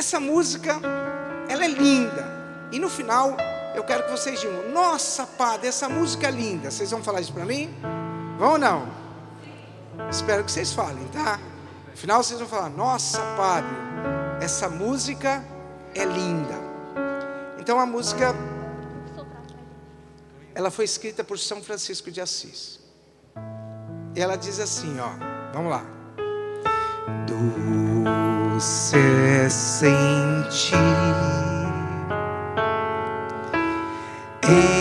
essa música, ela é linda. E no final, eu quero que vocês digam: Nossa, Padre, essa música é linda. Vocês vão falar isso para mim? Vão ou não? Espero que vocês falem, tá? No final, vocês vão falar: Nossa, Padre, essa música é linda. Então, a música, ela foi escrita por São Francisco de Assis. E ela diz assim: Ó, vamos lá. Doce é sentir. em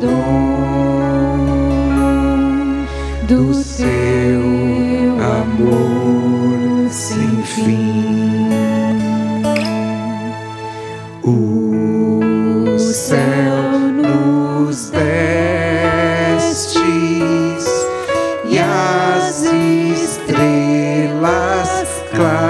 dom do seu amor sem fim. O céu nos destes e as estrelas claras,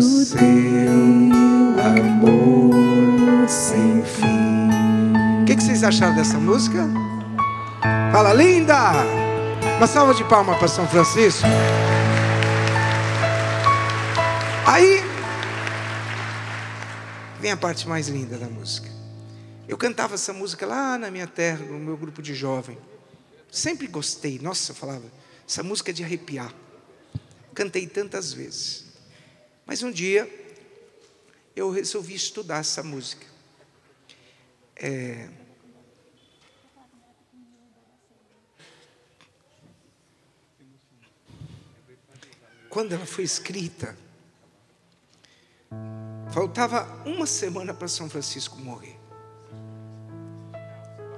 do seu amor sem fim. O que, que vocês acharam dessa música? Fala, linda! Uma salva de palmas para São Francisco. Aí vem a parte mais linda da música. Eu cantava essa música lá na minha terra, no meu grupo de jovem. Sempre gostei. Nossa, eu falava, essa música é de arrepiar. Cantei tantas vezes. Mas um dia eu resolvi estudar essa música. É... Quando ela foi escrita, faltava uma semana para São Francisco morrer.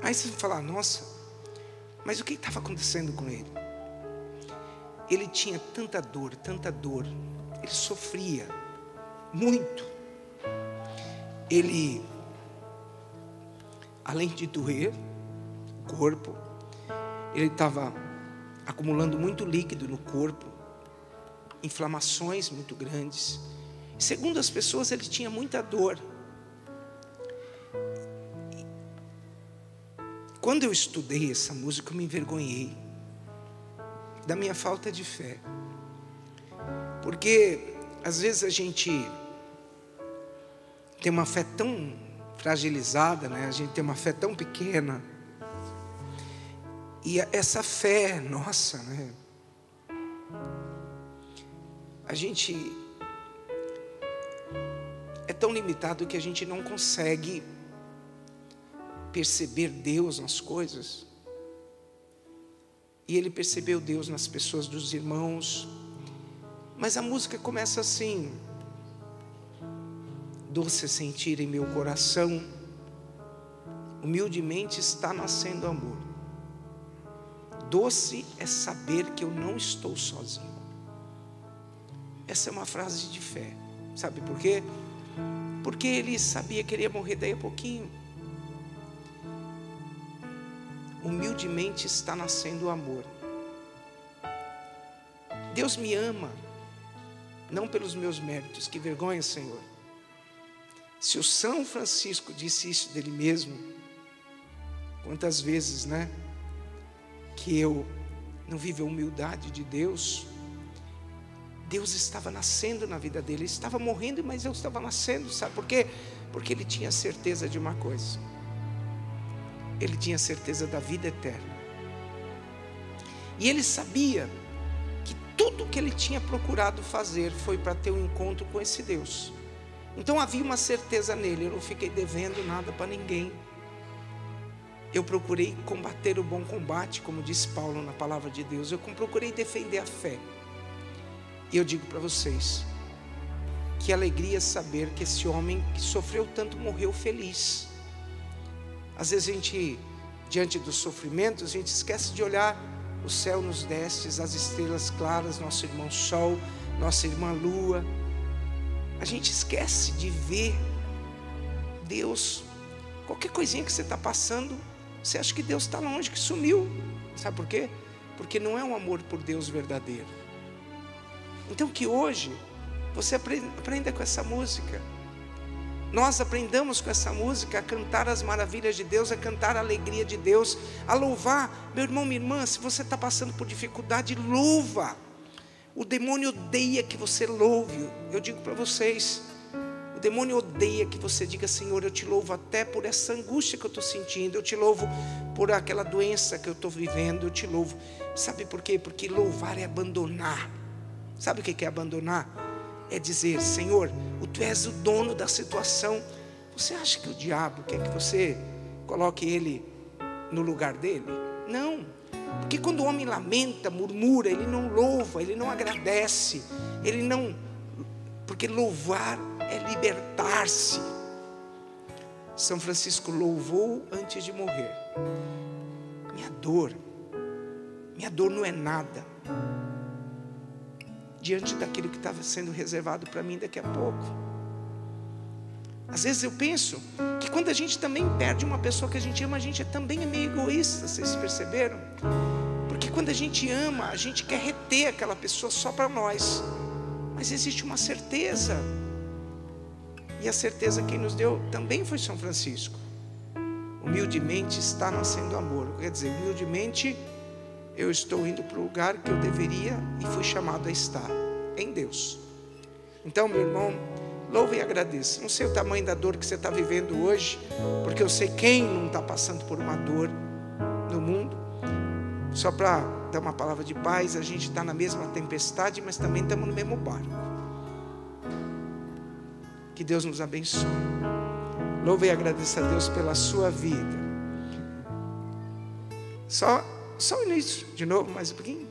Aí você falar, nossa, mas o que estava acontecendo com ele? Ele tinha tanta dor, tanta dor, ele sofria muito. Ele, além de doer o corpo, ele estava acumulando muito líquido no corpo, inflamações muito grandes. Segundo as pessoas, ele tinha muita dor. Quando eu estudei essa música, eu me envergonhei da minha falta de fé. Porque às vezes a gente tem uma fé tão fragilizada, né? A gente tem uma fé tão pequena. E essa fé nossa, né? A gente é tão limitado que a gente não consegue perceber Deus nas coisas. E ele percebeu Deus nas pessoas dos irmãos. Mas a música começa assim: Doce sentir em meu coração, humildemente está nascendo amor. Doce é saber que eu não estou sozinho. Essa é uma frase de fé. Sabe por quê? Porque ele sabia que ele ia morrer daí a pouquinho. Humildemente está nascendo o amor. Deus me ama, não pelos meus méritos, que vergonha, Senhor. Se o São Francisco disse isso dele mesmo, quantas vezes, né? Que eu não vivo a humildade de Deus, Deus estava nascendo na vida dele, ele estava morrendo, mas Deus estava nascendo, sabe por quê? Porque ele tinha certeza de uma coisa, ele tinha certeza da vida eterna, e ele sabia tudo que ele tinha procurado fazer foi para ter um encontro com esse Deus. Então havia uma certeza nele, eu não fiquei devendo nada para ninguém. Eu procurei combater o bom combate, como diz Paulo na palavra de Deus. Eu procurei defender a fé. E eu digo para vocês, que alegria saber que esse homem que sofreu tanto morreu feliz. Às vezes a gente, diante dos sofrimentos, a gente esquece de olhar o céu nos destes, as estrelas claras, nosso irmão Sol, nossa irmã Lua. A gente esquece de ver Deus. Qualquer coisinha que você está passando, você acha que Deus está longe, que sumiu. Sabe por quê? Porque não é um amor por Deus verdadeiro. Então que hoje você aprenda com essa música. Nós aprendamos com essa música a cantar as maravilhas de Deus, a cantar a alegria de Deus, a louvar. Meu irmão, minha irmã, se você está passando por dificuldade, louva. O demônio odeia que você louve. Eu digo para vocês, o demônio odeia que você diga, Senhor, eu te louvo até por essa angústia que eu estou sentindo, eu te louvo por aquela doença que eu estou vivendo, eu te louvo. Sabe por quê? Porque louvar é abandonar. Sabe o que é abandonar? É dizer, Senhor, tu és o dono da situação. Você acha que o diabo quer que você coloque ele no lugar dele? Não. Porque quando o homem lamenta, murmura, ele não louva, ele não agradece, ele não. Porque louvar é libertar-se. São Francisco louvou antes de morrer. Minha dor, minha dor não é nada diante daquilo que estava sendo reservado para mim daqui a pouco. Às vezes eu penso que quando a gente também perde uma pessoa que a gente ama, a gente também é meio egoísta, vocês perceberam? Porque quando a gente ama, a gente quer reter aquela pessoa só para nós. Mas existe uma certeza. E a certeza quem nos deu também foi São Francisco. Humildemente está nascendo amor. Quer dizer, humildemente eu estou indo para o lugar que eu deveria e fui chamado a estar em Deus. Então, meu irmão, louve e agradeça. Não sei o tamanho da dor que você está vivendo hoje, porque eu sei quem não está passando por uma dor no mundo. Só para dar uma palavra de paz, a gente está na mesma tempestade, mas também estamos no mesmo barco. Que Deus nos abençoe. Louve e agradeça a Deus pela sua vida. Só só o início, de novo, mais um pouquinho.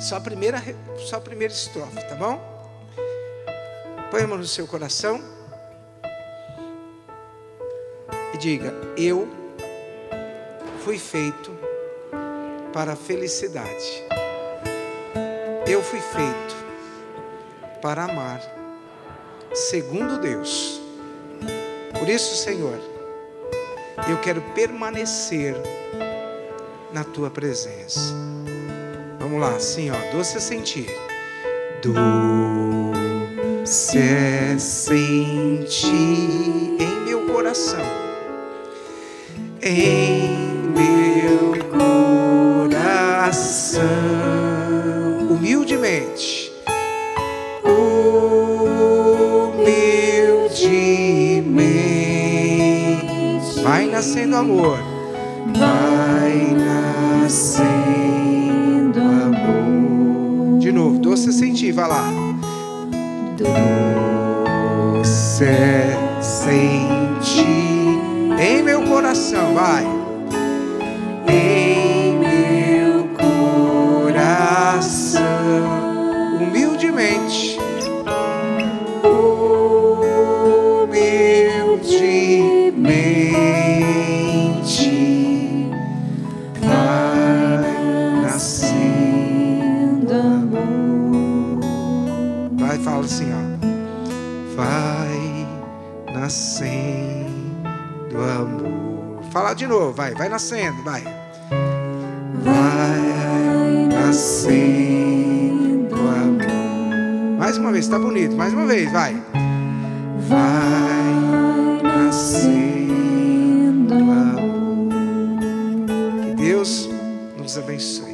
Só a primeira, só a primeira estrofe, tá bom? Põe a mão no seu coração e diga: Eu fui feito para a felicidade. Eu fui feito para amar, segundo Deus. Por isso, Senhor, eu quero permanecer na tua presença. Vamos lá, assim, ó, doce é sentir. Doce é sentir em meu coração. Em meu coração. Humildemente. Humildemente. Vai nascendo amor. Doce amor. Fala de novo, vai, vai nascendo, vai. Vai nascendo amor. Mais uma vez, tá bonito. Mais uma vez, vai. Vai nascendo amor. Que Deus nos abençoe.